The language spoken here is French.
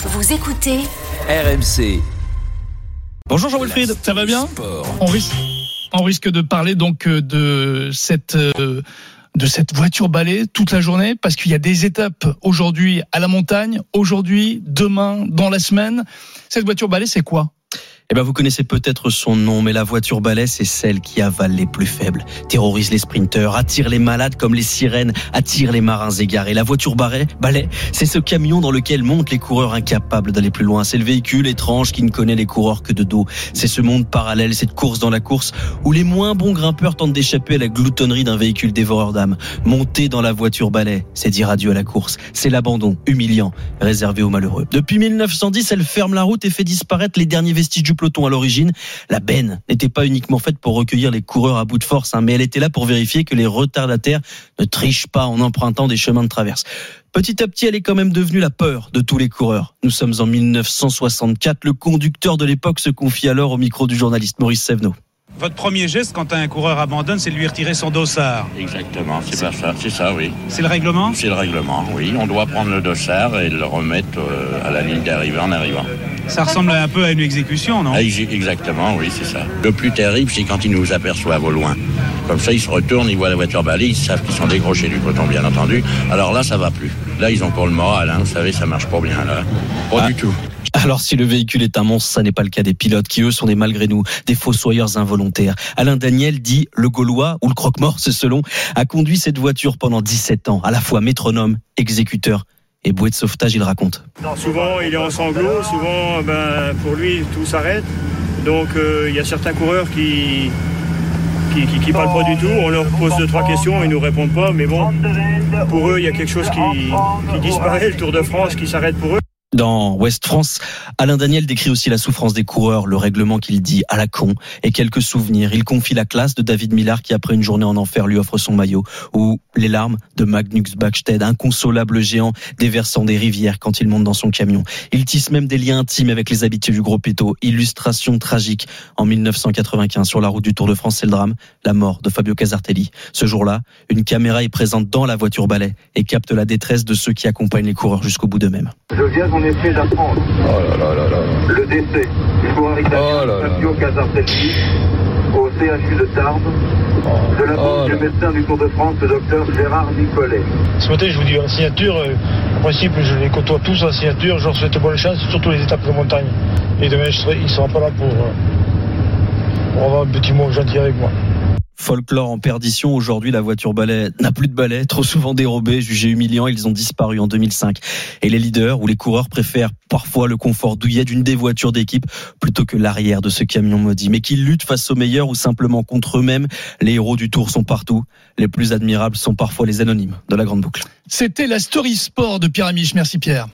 Vous écoutez RMC. Bonjour Jean-Wilfried, ça va bien on risque, on risque de parler donc euh, de cette euh, de cette voiture balai toute la journée parce qu'il y a des étapes aujourd'hui à la montagne, aujourd'hui, demain, dans la semaine. Cette voiture balai, c'est quoi? Eh ben, vous connaissez peut-être son nom, mais la voiture balai, c'est celle qui avale les plus faibles, terrorise les sprinteurs, attire les malades comme les sirènes, attire les marins égarés. La voiture balai, balai c'est ce camion dans lequel montent les coureurs incapables d'aller plus loin. C'est le véhicule étrange qui ne connaît les coureurs que de dos. C'est ce monde parallèle, cette course dans la course où les moins bons grimpeurs tentent d'échapper à la gloutonnerie d'un véhicule dévoreur d'âme. Monter dans la voiture balai, c'est dire adieu à la course. C'est l'abandon humiliant, réservé aux malheureux. Depuis 1910, elle ferme la route et fait disparaître les derniers vestiges du peloton à l'origine. La benne n'était pas uniquement faite pour recueillir les coureurs à bout de force, hein, mais elle était là pour vérifier que les retardataires ne trichent pas en empruntant des chemins de traverse. Petit à petit, elle est quand même devenue la peur de tous les coureurs. Nous sommes en 1964. Le conducteur de l'époque se confie alors au micro du journaliste Maurice Sevenot. Votre premier geste quand un coureur abandonne, c'est de lui retirer son dossard. Exactement, c'est pas ça, c'est ça, oui. C'est le règlement? C'est le règlement, oui. On doit prendre le dossard et le remettre euh, à la ligne d'arrivée en arrivant. Ça ressemble un peu à une exécution, non? Ah, Exactement, oui, c'est ça. Le plus terrible, c'est quand ils nous aperçoivent au loin. Comme ça, ils se retournent, ils voient la voiture balai, ils savent qu'ils sont décrochés du peloton, bien entendu. Alors là, ça va plus. Là, ils ont pour le moral, hein, vous savez, ça marche pas bien, là. Pas Ah. du tout. Alors si le véhicule est un monstre, ça n'est pas le cas des pilotes qui eux sont des malgré nous, des fossoyeurs involontaires. Alain Daniel dit le Gaulois ou le croque-mort, c'est selon, a conduit cette voiture pendant 17 ans, à la fois métronome, exécuteur et bouée de sauvetage, il raconte. Souvent, il est en sanglots, souvent, ben, pour lui, tout s'arrête. Donc, euh, il y a certains coureurs qui qui, qui, parlent pas du tout. On leur pose deux, trois questions, ils nous répondent pas. Mais bon, pour eux, il y a quelque chose qui disparaît, le Tour de France qui s'arrête pour eux. Dans Ouest France, Alain Daniel décrit aussi la souffrance des coureurs, le règlement qu'il dit à la con et quelques souvenirs. Il confie la classe de David Millard qui, après une journée en enfer, lui offre son maillot ou les larmes de Magnus Backstedt, inconsolable géant déversant des rivières quand il monte dans son camion. Il tisse même des liens intimes avec les habitués du gros péto. Illustration tragique en 1995 sur la route du Tour de France, c'est le drame, la mort de Fabio Casartelli. Ce jour-là, une caméra est présente dans la voiture balai et capte la détresse de ceux qui accompagnent les coureurs jusqu'au bout d'eux-mêmes. En effet d'apprendre le décès du coureur italien Fabio Casartelli au CHU de Tarbes de la part du médecin du Tour de France, le docteur Gérard Nicolet. Ce matin, je vous dis, en signature, euh, en principe, je les côtoie tous en signature. Je leur souhaite bonne chance, surtout les étapes de montagne. Et demain, je serai, ils ne seront pas là pour, euh, pour avoir un petit mot gentil avec moi. Folklore en perdition. Aujourd'hui, la voiture balai n'a plus de balai, trop souvent dérobés, jugés humiliants. Ils ont disparu en 2005. Et les leaders ou les coureurs préfèrent parfois le confort douillet d'une des voitures d'équipe plutôt que l'arrière de ce camion maudit. Mais qu'ils luttent face aux meilleurs ou simplement contre eux-mêmes, les héros du tour sont partout. Les plus admirables sont parfois les anonymes de la grande boucle. C'était la story sport de Pierre Amiche. Merci Pierre.